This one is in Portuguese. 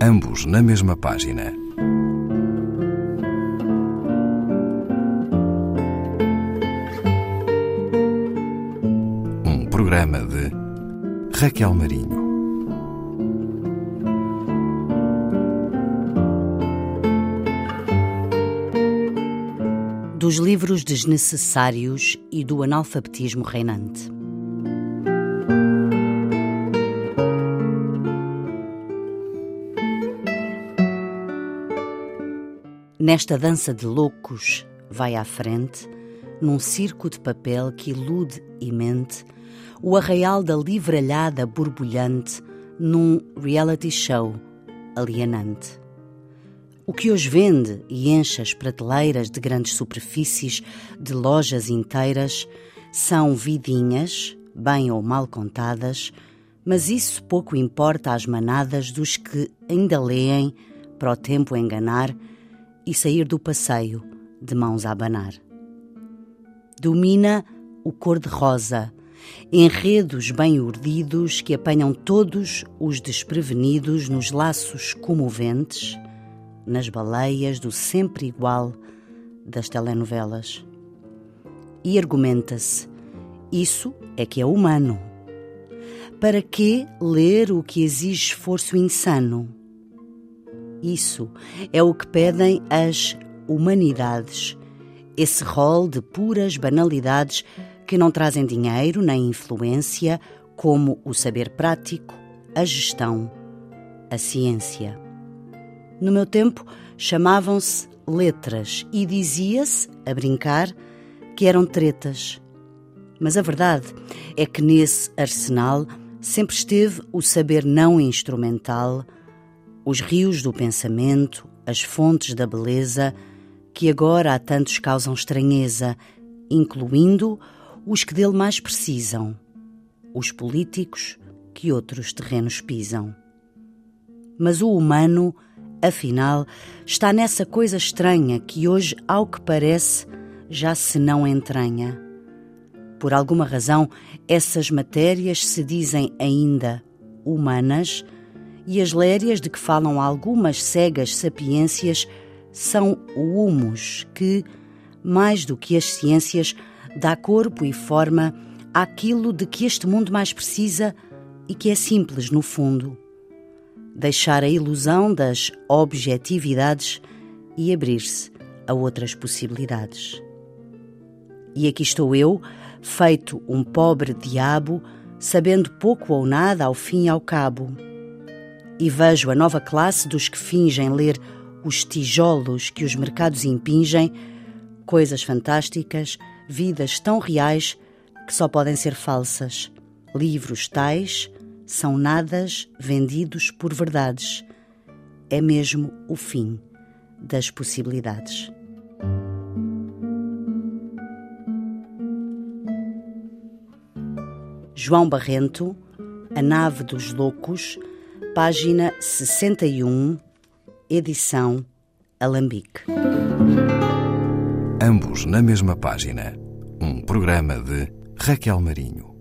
ambos na mesma página. Um programa de Raquel Marinho. Dos livros desnecessários e do analfabetismo reinante. Nesta dança de loucos, vai à frente, num circo de papel que ilude e mente, o arraial da livralhada borbulhante num reality show alienante. O que hoje vende e enche as prateleiras de grandes superfícies, de lojas inteiras, são vidinhas, bem ou mal contadas, mas isso pouco importa às manadas dos que ainda leem, para o tempo enganar, e sair do passeio de mãos a abanar. Domina o cor-de-rosa, enredos bem urdidos que apanham todos os desprevenidos nos laços comoventes, nas baleias do sempre igual das telenovelas. E argumenta-se: isso é que é humano. Para que ler o que exige esforço insano? Isso é o que pedem as humanidades. Esse rol de puras banalidades que não trazem dinheiro nem influência, como o saber prático, a gestão, a ciência. No meu tempo, chamavam-se letras e dizia-se, a brincar, que eram tretas. Mas a verdade é que nesse arsenal sempre esteve o saber não instrumental os rios do pensamento, as fontes da beleza, que agora a tantos causam estranheza, incluindo os que dele mais precisam, os políticos que outros terrenos pisam. Mas o humano, afinal, está nessa coisa estranha que hoje, ao que parece, já se não entranha. Por alguma razão, essas matérias se dizem ainda humanas e as lérias de que falam algumas cegas sapiências são o humus que, mais do que as ciências, dá corpo e forma àquilo de que este mundo mais precisa e que é simples no fundo. Deixar a ilusão das objetividades e abrir-se a outras possibilidades. E aqui estou eu, feito um pobre diabo, sabendo pouco ou nada ao fim e ao cabo e vejo a nova classe dos que fingem ler os tijolos que os mercados impingem, coisas fantásticas, vidas tão reais que só podem ser falsas. Livros tais são nadas vendidos por verdades. É mesmo o fim das possibilidades. João Barrento, A Nave dos Loucos, página 61, edição Alambique. Ambos na mesma página. Um programa de Raquel Marinho.